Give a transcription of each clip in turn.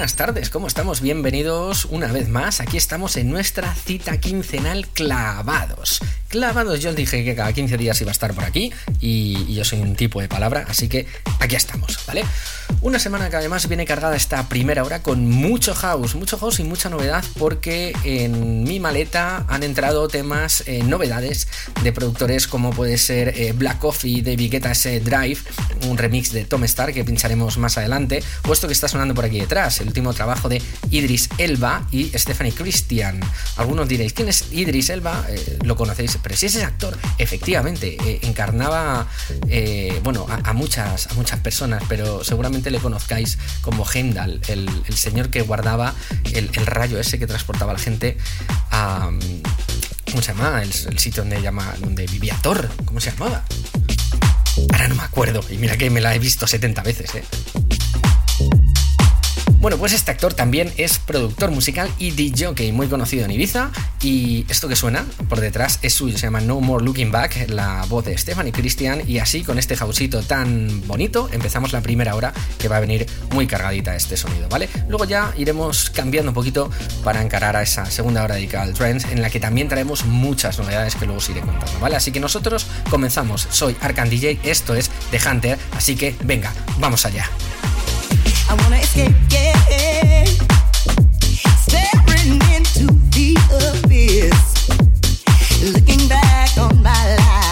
buenas tardes, ¿cómo estamos? Bienvenidos una vez más. Aquí estamos en nuestra cita quincenal clavados. Clavados, yo os dije que cada 15 días iba a estar por aquí y, yo soy un tipo de palabra, así que aquí estamos, ¿vale? Una semana que además viene cargada esta primera hora con mucho house, mucho house y mucha novedad porque en mi maleta han entrado temas, eh, novedades de productores como puede ser eh, Black Coffee de Guetta ese Drive, un remix de Tom Star que pincharemos más adelante, puesto que está sonando por aquí detrás, el último trabajo de Idris Elba y Stephanie Christian. Algunos diréis, ¿quién es Idris Elba? Eh, lo conocéis, pero si ese actor, efectivamente, eh, encarnaba, eh, bueno, a, muchas, a muchas personas, pero seguramente le conozcáis como Heimdall, el, señor que guardaba el, rayo ese que transportaba a la gente a... ¿Cómo se llama? El, el sitio donde, llama, donde vivía Thor. ¿Cómo se llamaba? Ahora no me acuerdo. Y mira que me la he visto 70 veces, ¿eh? Bueno, pues este actor también es productor musical y DJ muy conocido en Ibiza. Y esto que suena por detrás es suyo, se llama No More Looking Back, la voz de Stephanie Christian. Y así, con este jausito tan bonito, empezamos la primera hora que va a venir muy cargadita este sonido, ¿vale? Luego ya iremos cambiando un poquito para encarar a esa segunda hora dedicada al Trends, en la que también traemos muchas novedades que luego os iré contando, ¿vale? Así que nosotros comenzamos. Soy Arcan DJ, esto es The Hunter, así que venga, vamos allá. Looking back on my life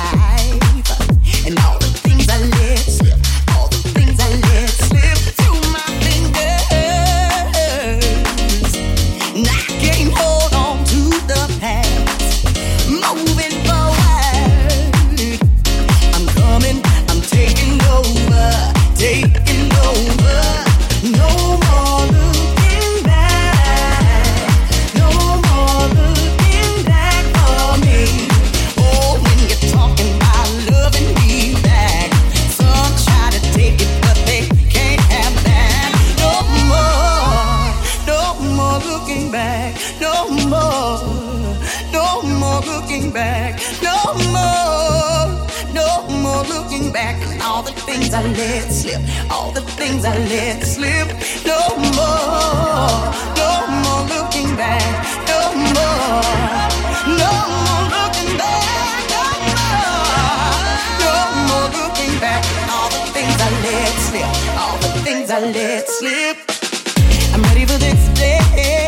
things I let slip, all the things I let slip. No more, no more looking back. No more, no more looking back. No more, no more looking back. All the things I let slip, all the things I let slip. I'm ready for this day.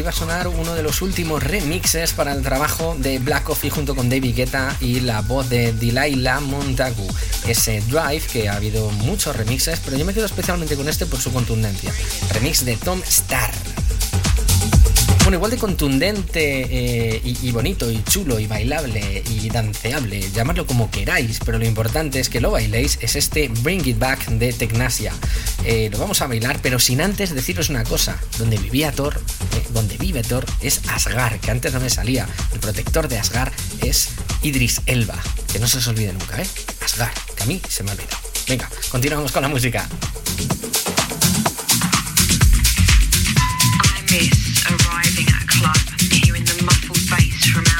Iba a sonar uno de los últimos remixes para el trabajo de Black Coffee junto con David Guetta y la voz de Delilah Montagu. Ese Drive, que ha habido muchos remixes, pero yo me quedo especialmente con este por su contundencia. Remix de Tom Starr bueno, igual de contundente eh, y, bonito y chulo y bailable y danceable, llamadlo como queráis, pero lo importante es que lo bailéis, es este Bring It Back de Tecnasia. Eh, lo vamos a bailar, pero sin antes deciros una cosa, donde vivía Thor, eh, donde vive Thor, es Asgar, que antes no me salía. El protector de Asgar es Idris Elba, que no se os olvide nunca, ¿eh? Asgar, que a mí se me ha olvidado. Venga, continuamos con la música. I miss. club, hearing the muffled bass from out.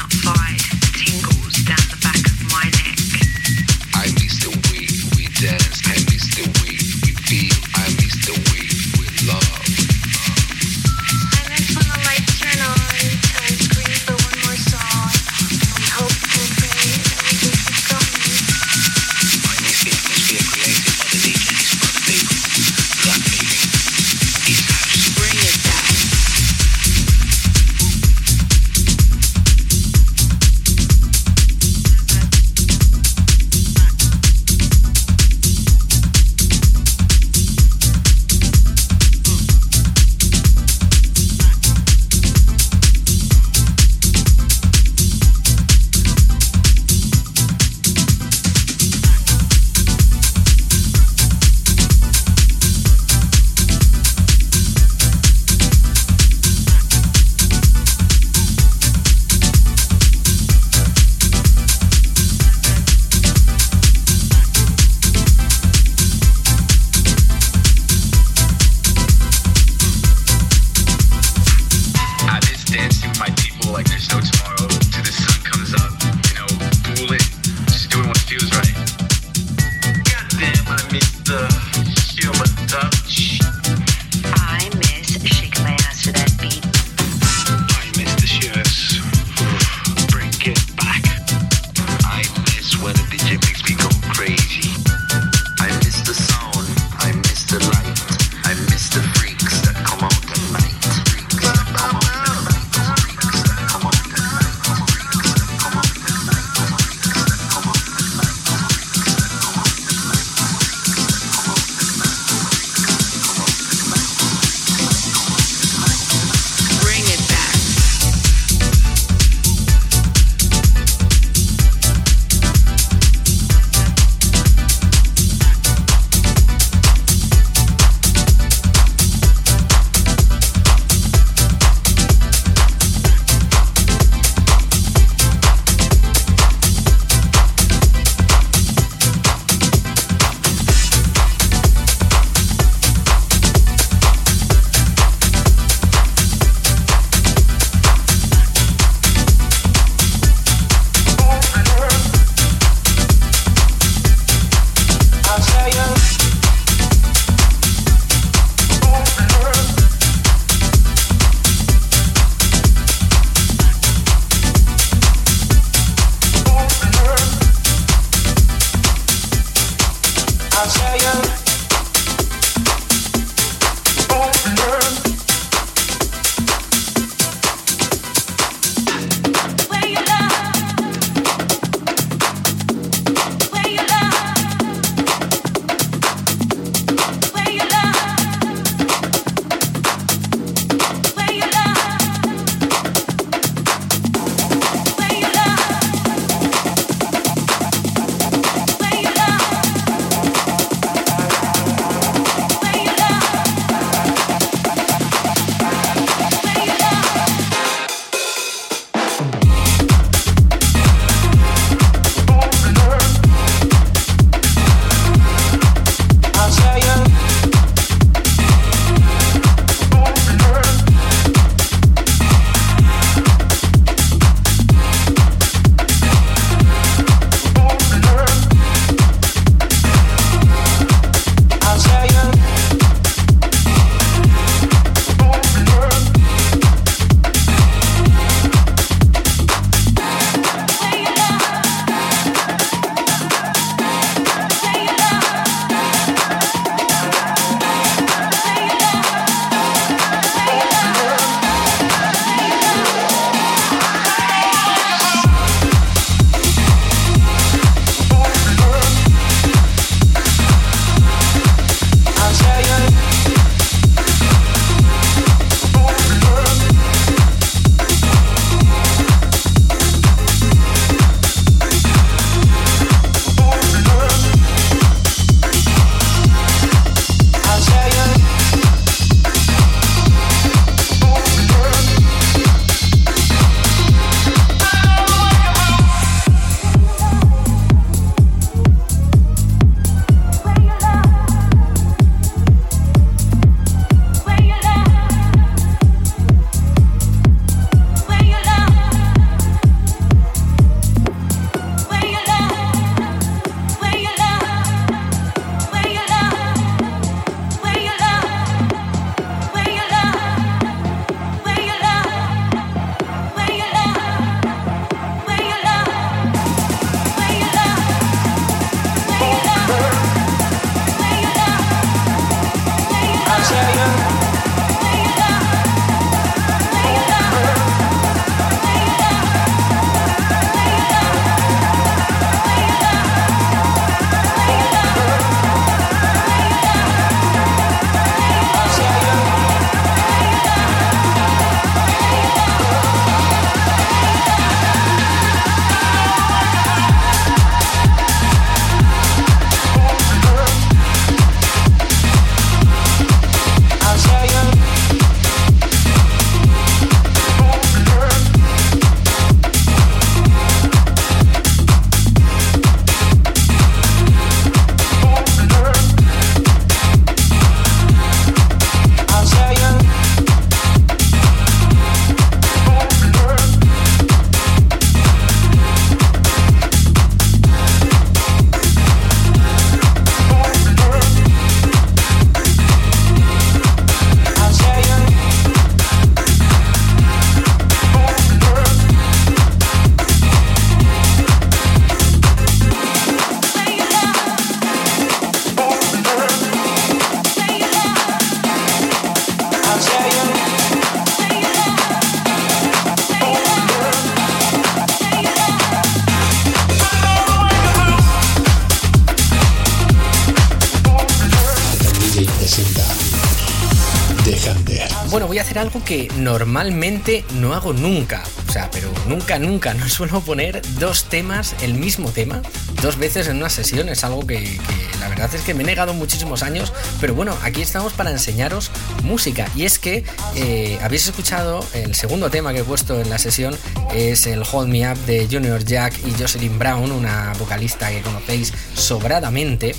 Que normalmente no hago nunca. O sea, pero nunca, nunca, no suelo poner dos temas, el mismo tema, dos veces en una sesión. Es algo que, la verdad es que me he negado muchísimos años. Pero bueno, aquí estamos para enseñaros música. Y es que eh, habéis escuchado el segundo tema que he puesto en la sesión, es el Hold Me Up de Junior Jack y Jocelyn Brown, una vocalista que conocéis sobradamente.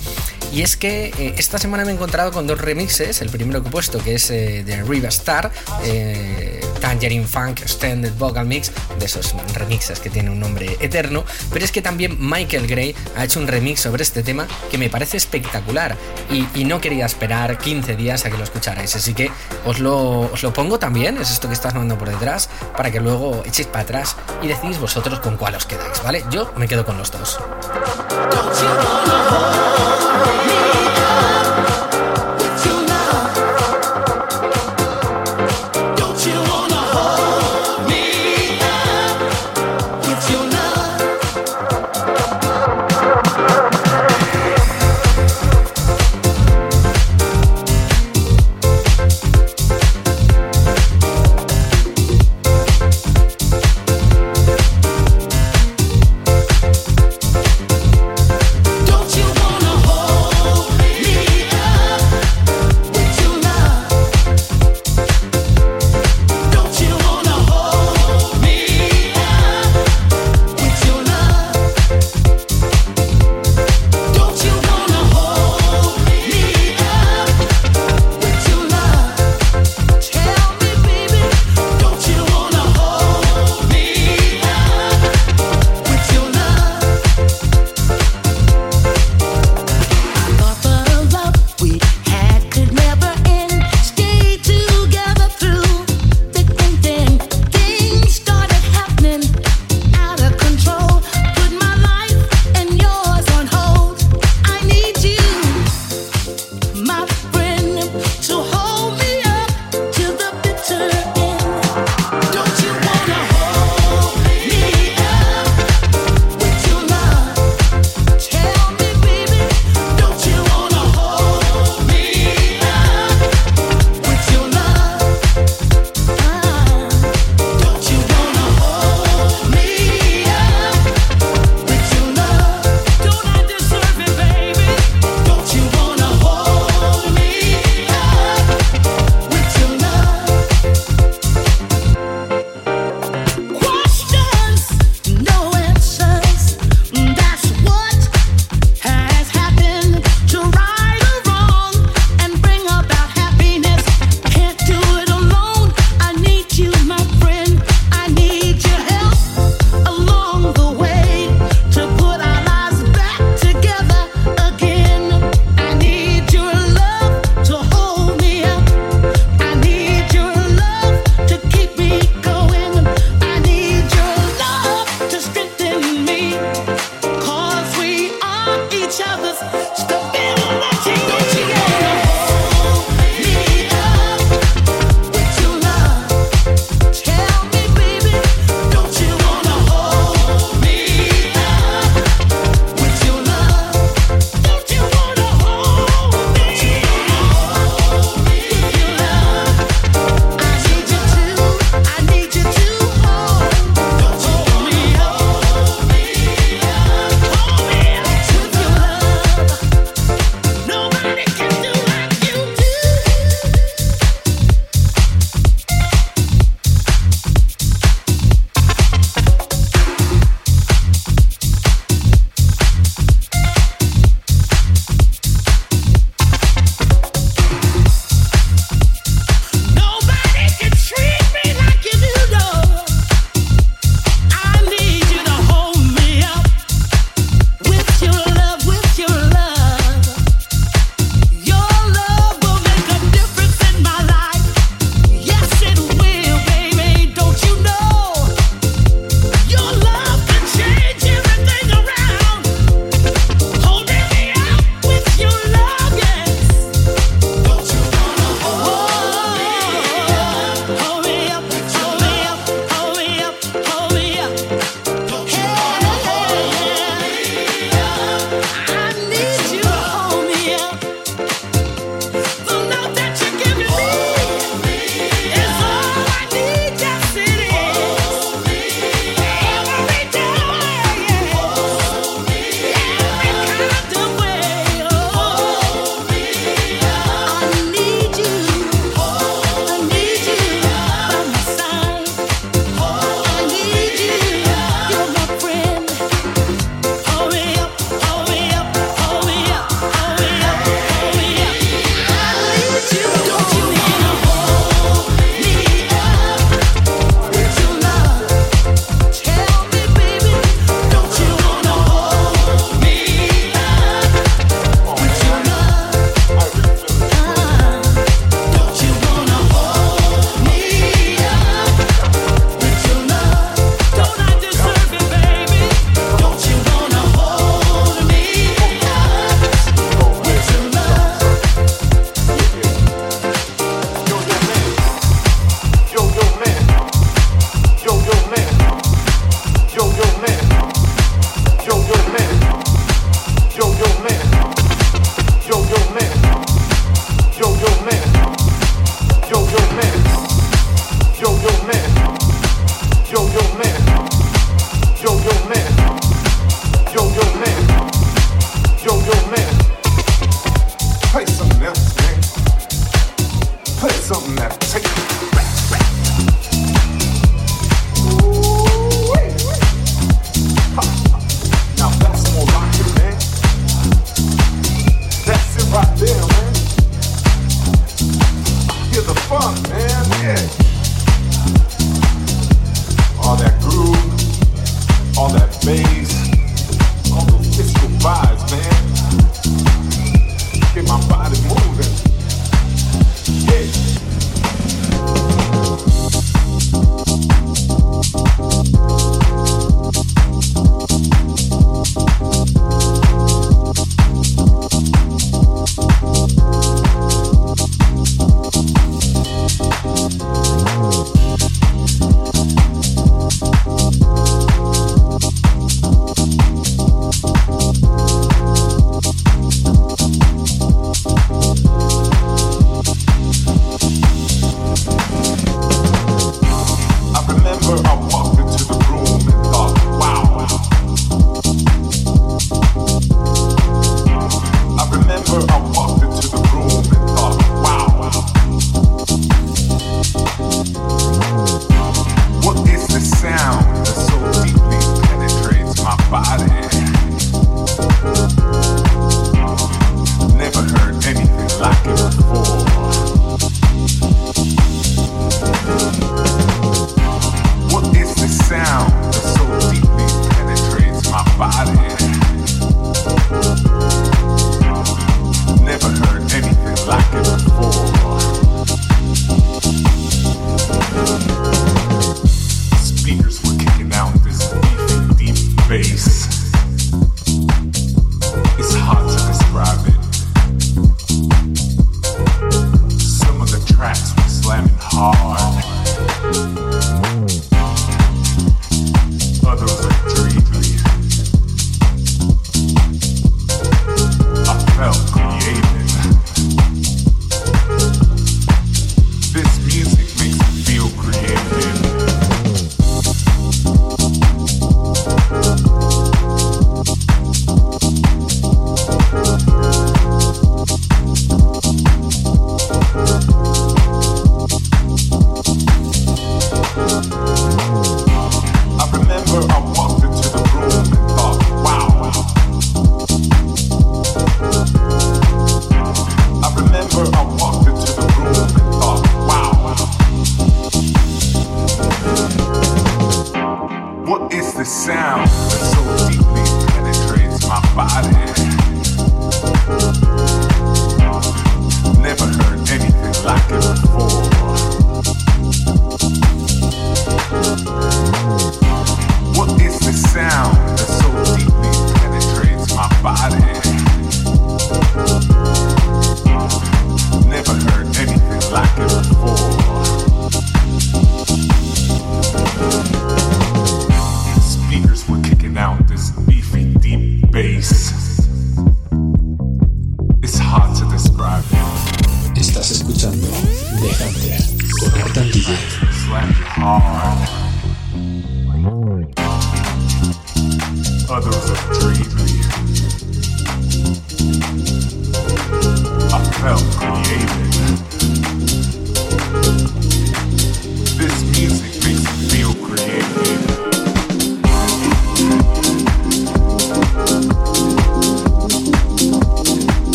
Y es que eh, esta semana me he encontrado con dos remixes. El primero que he puesto, que es eh, de Riva Star, eh, Tangerine Funk Extended Vocal Mix, de esos remixes que tiene un nombre eterno. Pero es que también Michael Gray ha hecho un remix sobre este tema que me parece espectacular. Y, no quería esperar 15 días a que lo escucharais. Así que os lo, os lo pongo también, es esto que estás mandando por detrás, para que luego echéis para atrás y decís vosotros con cuál os quedáis, ¿vale? Yo me quedo con los dos. 아,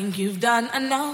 think you've done enough.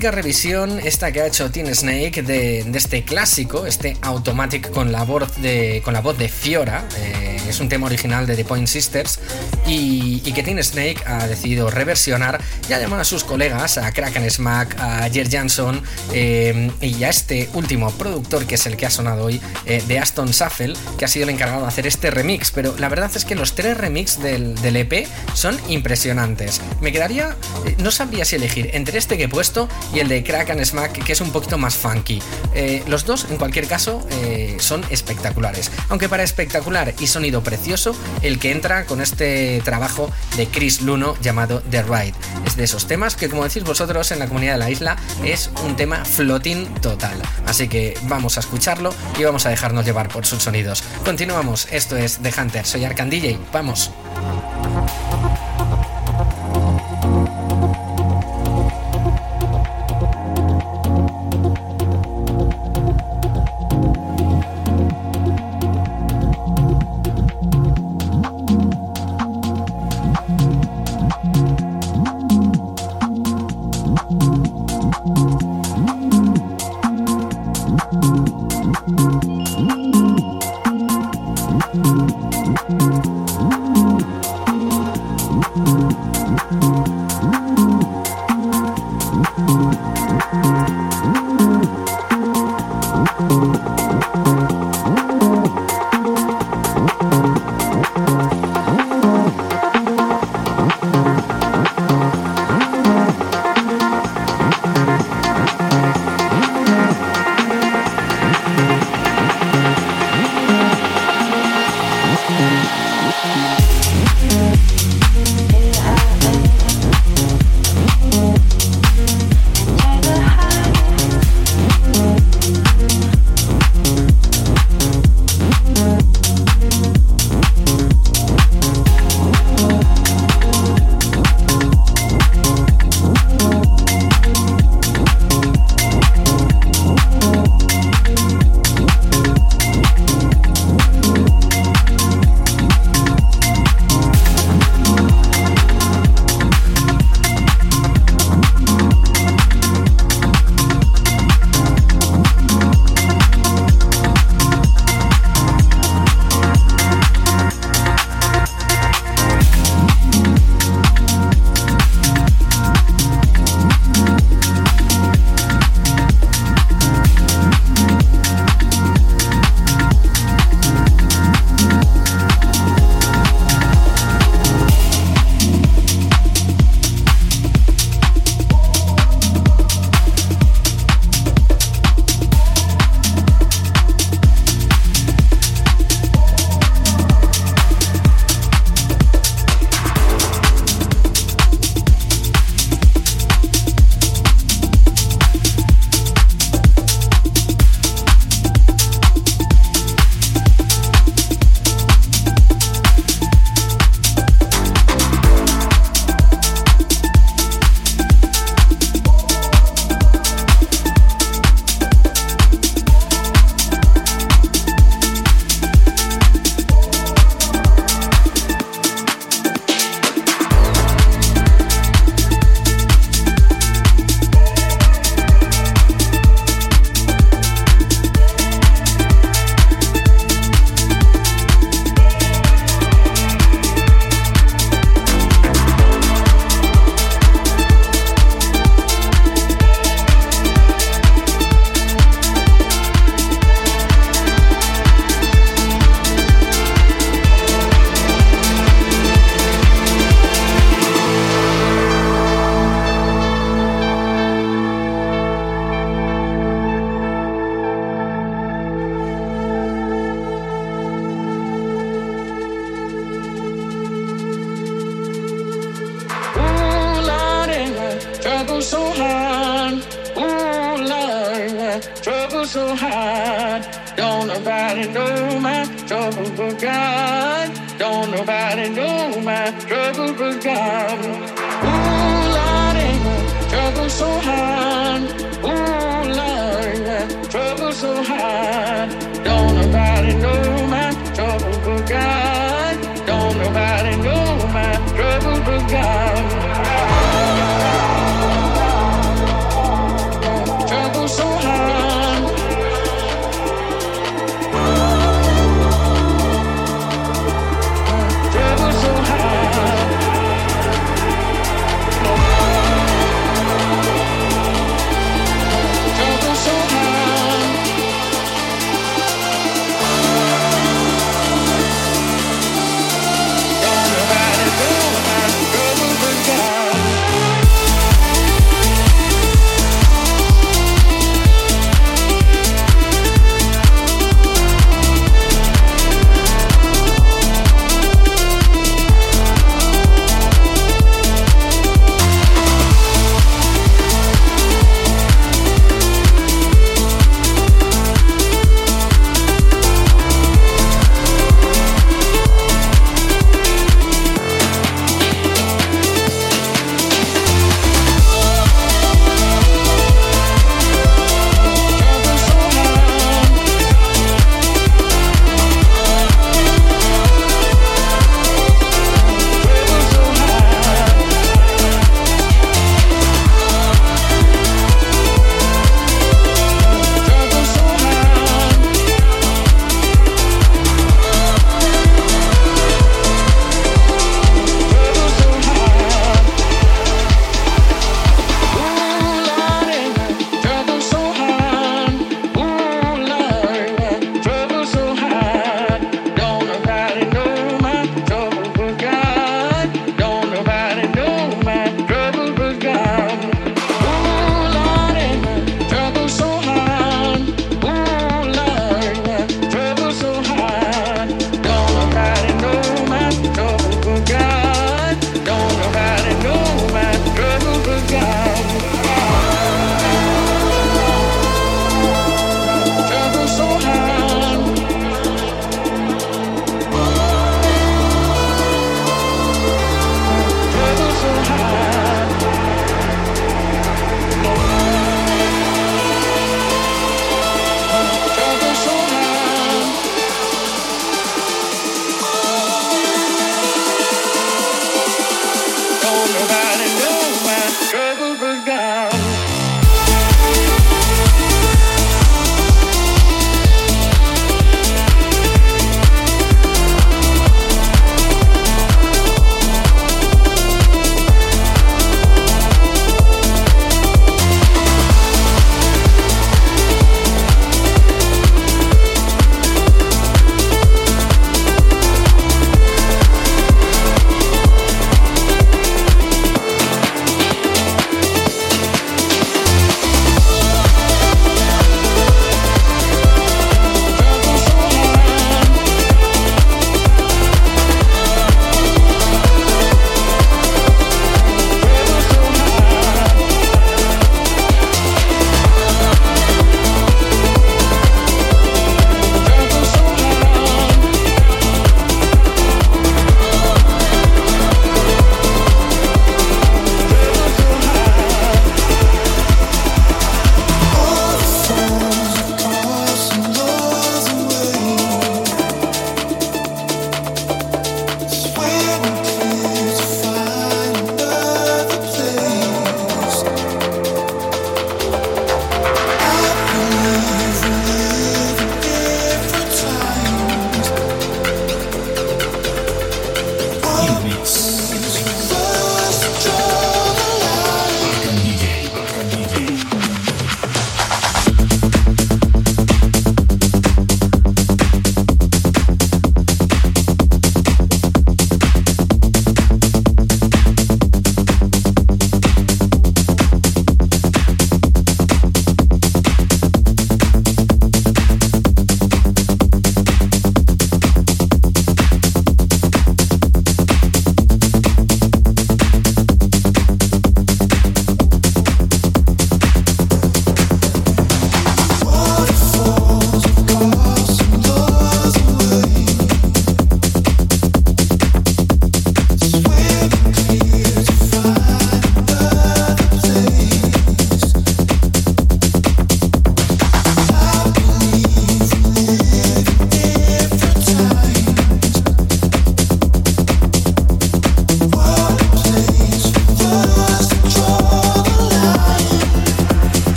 Revisión esta que ha hecho Teen Snake de, de este clásico, este Automatic con la voz de, con la voz de Fiora. eh, es un tema original de The Point Sisters y, que Teen Snake ha decidido reversionar y ha llamado a sus colegas, a Kraken Smack, a Jer Jansson eh, y a este último productor que es el que ha sonado hoy, eh, de Aston Saffel, que ha sido el encargado de hacer este remix. Pero la verdad es que los tres remix del, EP son impresionantes. Me quedaría, eh, no sabría si elegir entre este que he puesto y el de Crack and Smack, que es un poquito más funky. Los dos, en cualquier caso, son espectaculares. Aunque para espectacular y sonido precioso, el que entra con este trabajo de Chris Luno llamado The Ride. Es de esos temas que, como decís vosotros en la comunidad de la isla, es un tema floating total. Así que vamos a escucharlo y vamos a dejarnos llevar por sus sonidos. Continuamos, esto es The Hunter, soy Arcan DJ, vamos.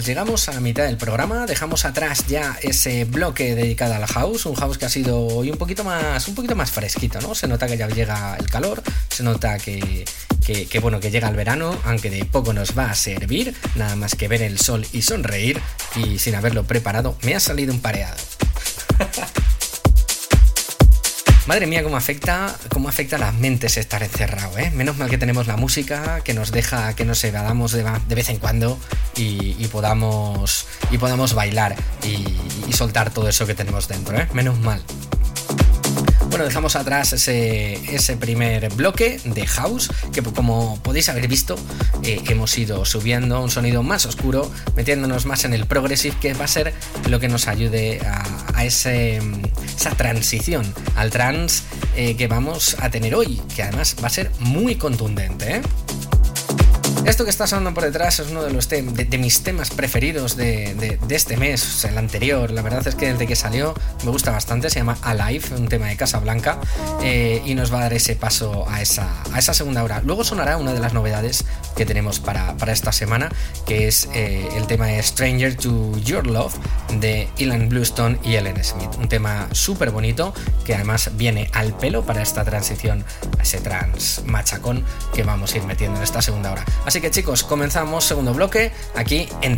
Llegamos a la mitad del programa, dejamos atrás ya ese bloque dedicado al house, un house que ha sido hoy un poquito más, un poquito más fresquito, ¿no? Se nota que ya llega el calor, se nota que, que, bueno, que llega el verano, aunque de poco nos va a servir, nada más que ver el sol y sonreír, y sin haberlo preparado, me ha salido un pareado. Madre mía, cómo afecta, cómo afecta a las mentes estar encerrado, ¿eh? Menos mal que tenemos la música que nos deja que nos evadamos de vez en cuando y, podamos, y podamos bailar y, soltar todo eso que tenemos dentro, ¿eh? Menos mal. Bueno, dejamos atrás ese, ese, primer bloque de house, que como podéis haber visto, eh, hemos ido subiendo un sonido más oscuro, metiéndonos más en el progressive, que va a ser lo que nos ayude a, ese, esa transición al trance eh, que vamos a tener hoy, que además va a ser muy contundente. ¿eh? Esto que está sonando por detrás es uno de, los de, de mis temas preferidos de, de, este mes, el anterior. La verdad es que desde que salió me gusta bastante. Se llama Alive, un tema de Casa Blanca, eh, y nos va a dar ese paso a esa, a esa segunda hora. Luego sonará una de las novedades que tenemos para, para esta semana, que es eh, el tema Stranger to Your Love de Ilan Bluestone y Ellen Smith. Un tema súper bonito que además viene al pelo para esta transición ese trans machacón que vamos a ir metiendo en esta segunda hora. Así que chicos, comenzamos segundo bloque aquí en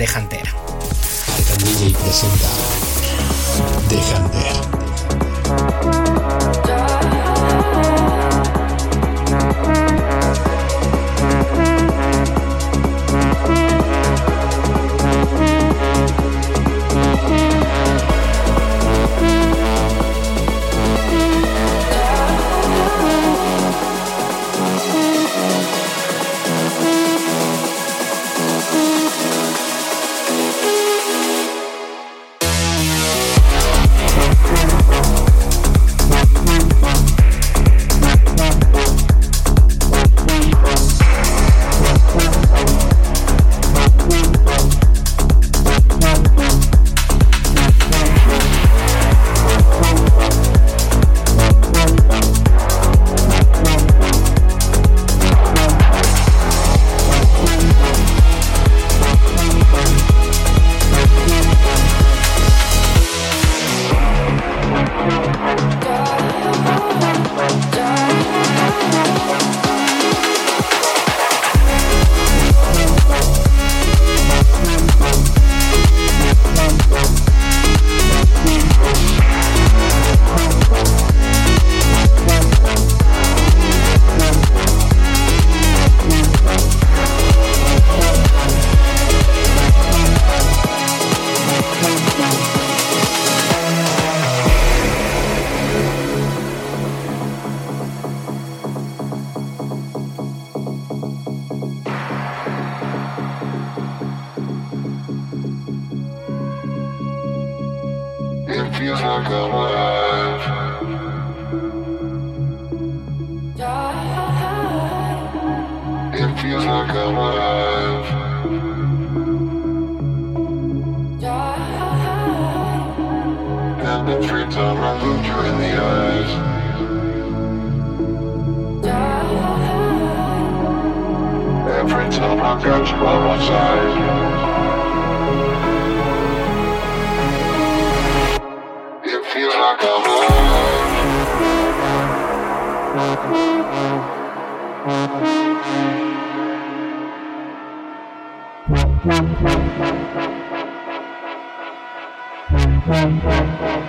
The Hunter. Arcan DJ presenta The Thank you.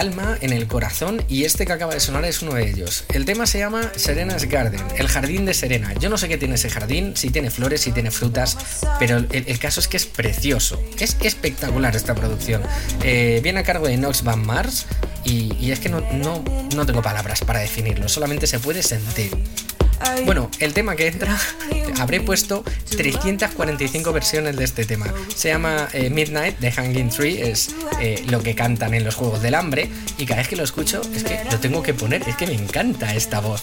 alma, en el corazón y este que acaba de sonar es uno de ellos. El tema se llama Serena's Garden, el jardín de Serena. Yo no sé qué tiene ese jardín, si tiene flores, si tiene frutas, pero el, caso es que es precioso. Es espectacular esta producción. Eh, viene a cargo de Nox Van Mars y, es que no, no, no tengo palabras para definirlo, solamente se puede sentir. Bueno, el tema que entra, habré puesto 345 versiones de este tema. Se llama eh, Midnight de Hanging Tree, es eh, lo que cantan en los Juegos del Hambre y cada vez que lo escucho es que lo tengo que poner, es que me encanta esta voz.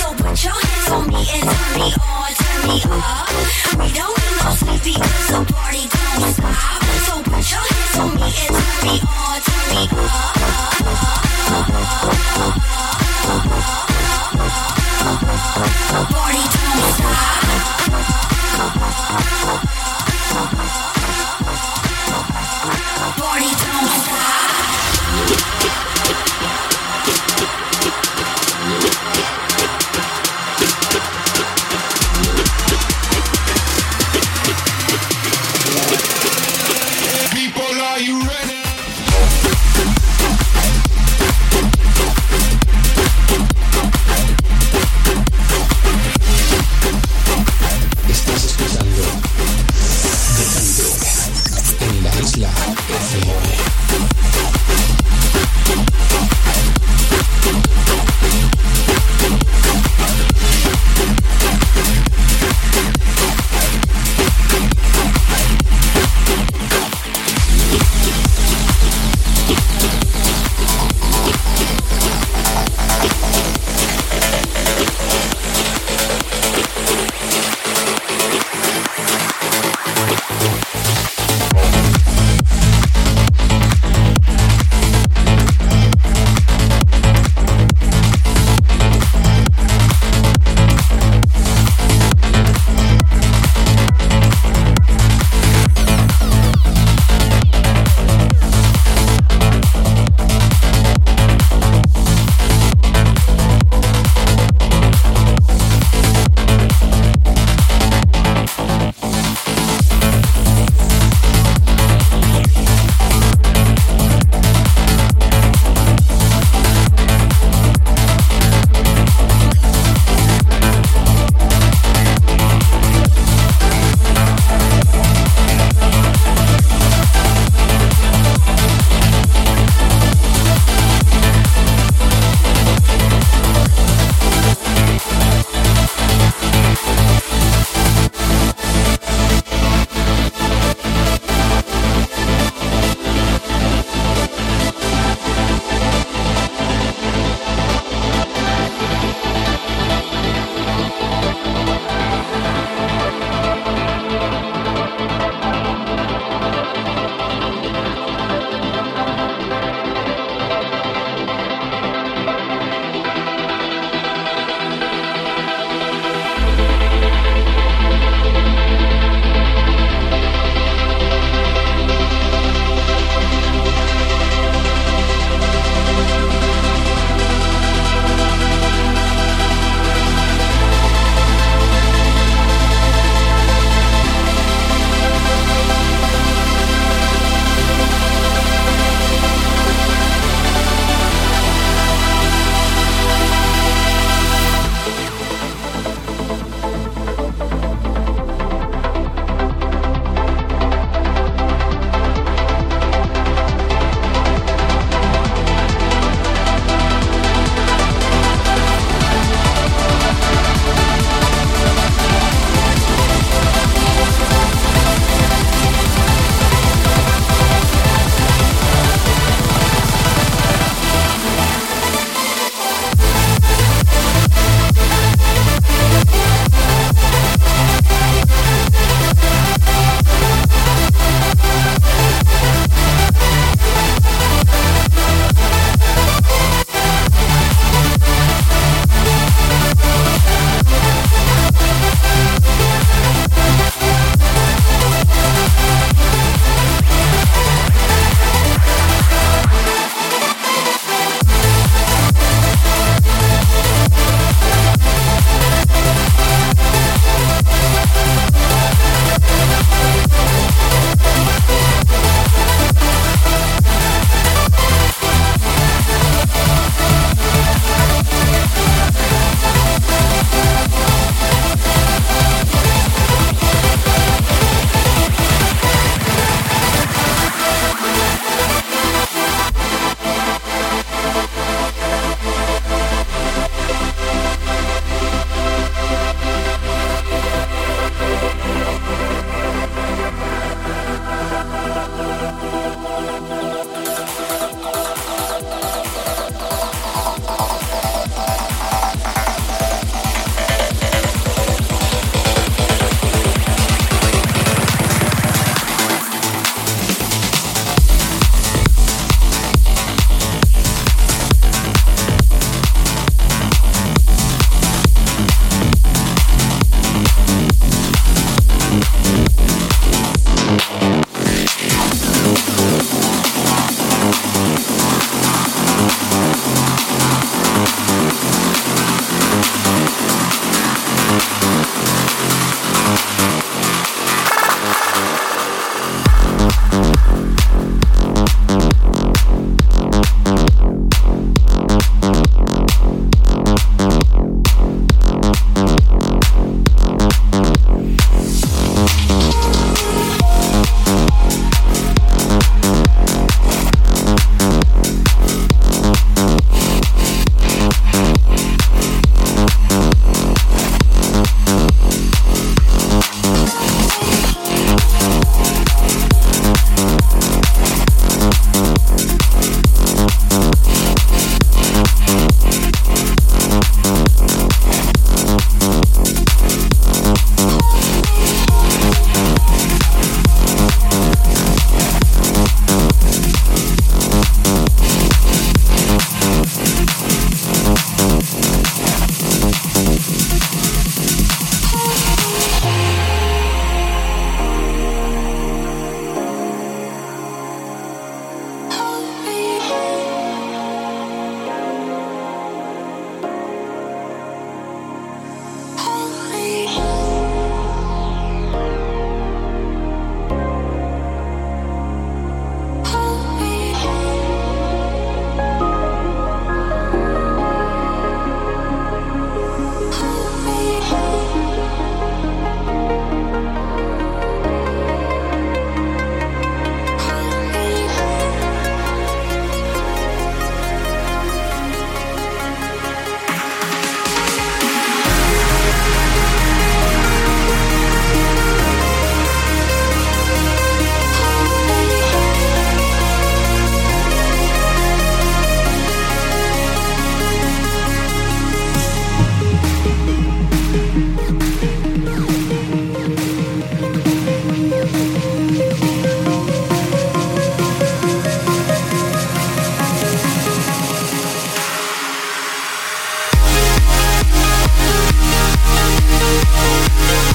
So put your hands on me and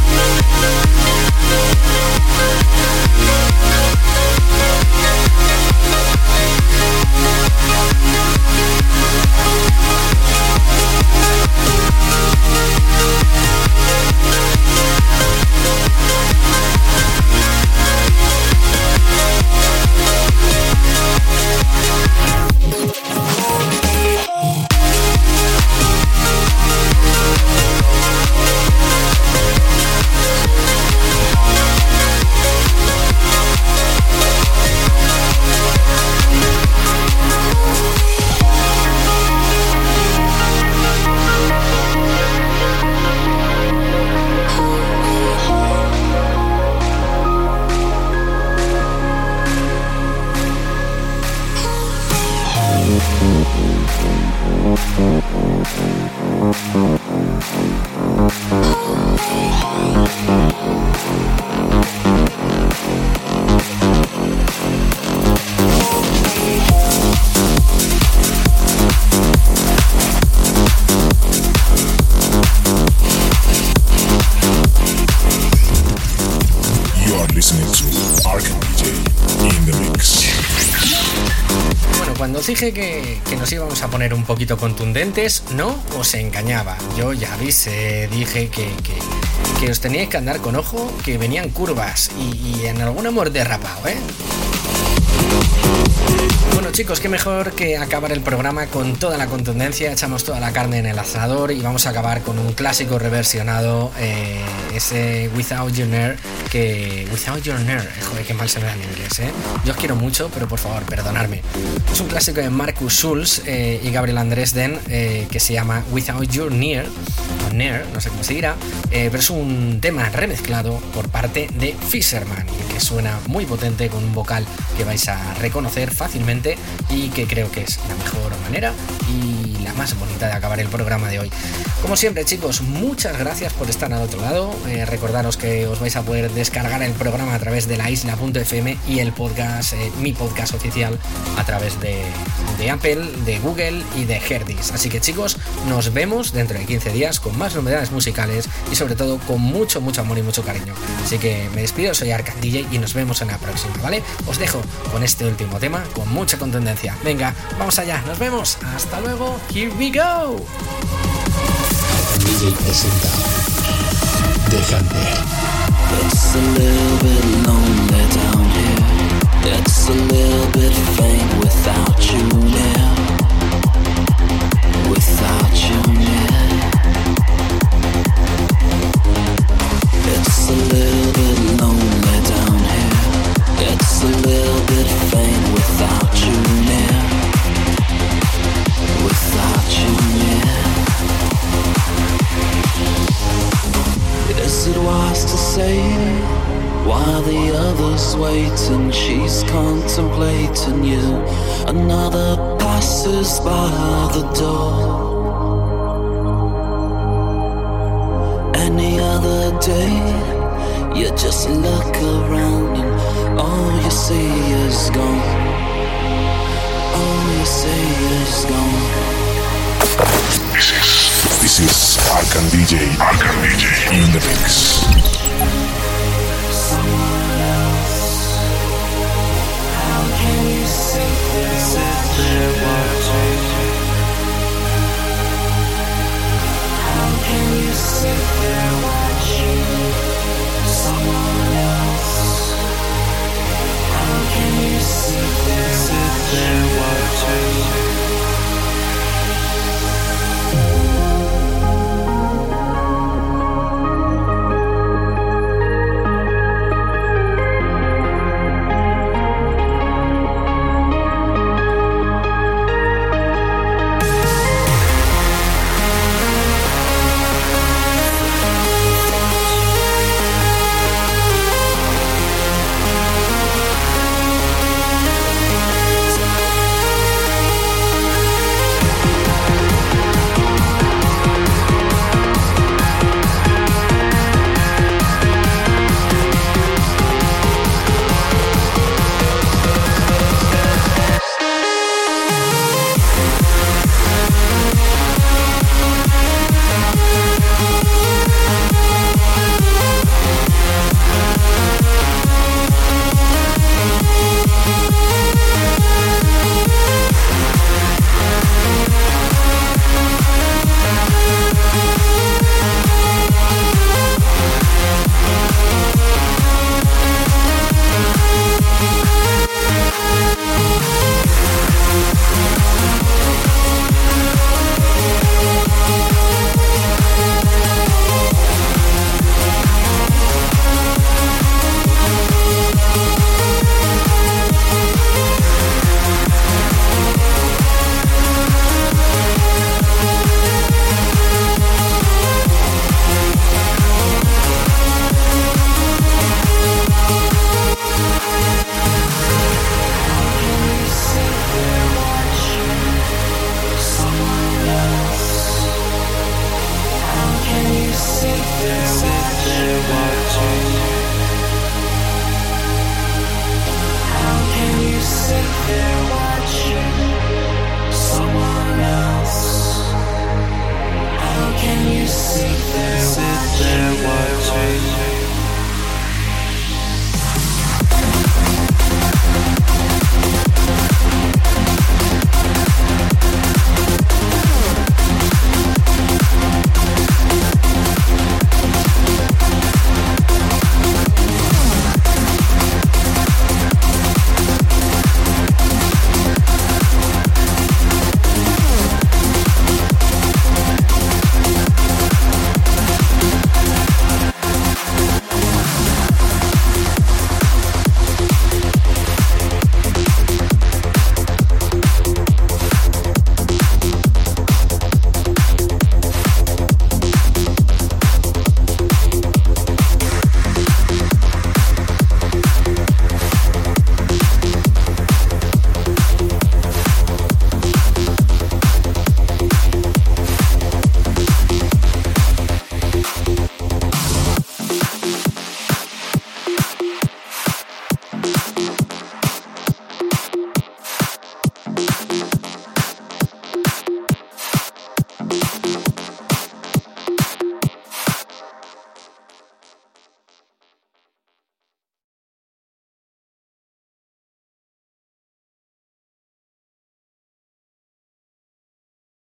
Thank poner un poquito contundentes, no os engañaba. Yo ya avisé, dije que, que, os teníais que andar con ojo, que venían curvas y, y en algún amor derrapado, ¿eh? Chicos, qué mejor que acabar el programa con toda la contundencia, echamos toda la carne en el asador y vamos a acabar con un clásico reversionado, eh, ese Without Your Nerve, que... Without Your Nerve, joder, qué mal se me da en inglés, ¿eh? Yo os quiero mucho, pero por favor, perdonadme. Es un clásico de Marcus Schulz eh, y Gabriel Andresden eh, que se llama Without Your Near, o Near, no sé cómo se dirá, eh, pero es un tema remezclado por parte de Fisherman, que suena muy potente con un vocal que vais a reconocer fácilmente y que creo que es la mejor manera y la más bonita de acabar el programa de hoy. Como siempre chicos, muchas gracias por estar al otro lado. Eh, recordaros que os vais a poder descargar el programa a través de la isla.fm y el podcast, eh, mi podcast oficial, a través de, de Apple, de Google y de Herdis. Así que chicos, nos vemos dentro de 15 días con más novedades musicales y sobre todo con mucho, mucho amor y mucho cariño. Así que me despido, soy Arcan DJ y nos vemos en la próxima, ¿vale? Os dejo con este último tema con mucha contundencia. Venga, vamos allá, nos vemos. Hasta luego. Here we go. DJ presenta Déjame. It wise to say while the others wait and she's contemplating you? Another passes by the door. Any other day, you just look around and all you see is gone. All you see is gone. This is this is Arkham DJ. Arkham DJ in the mix.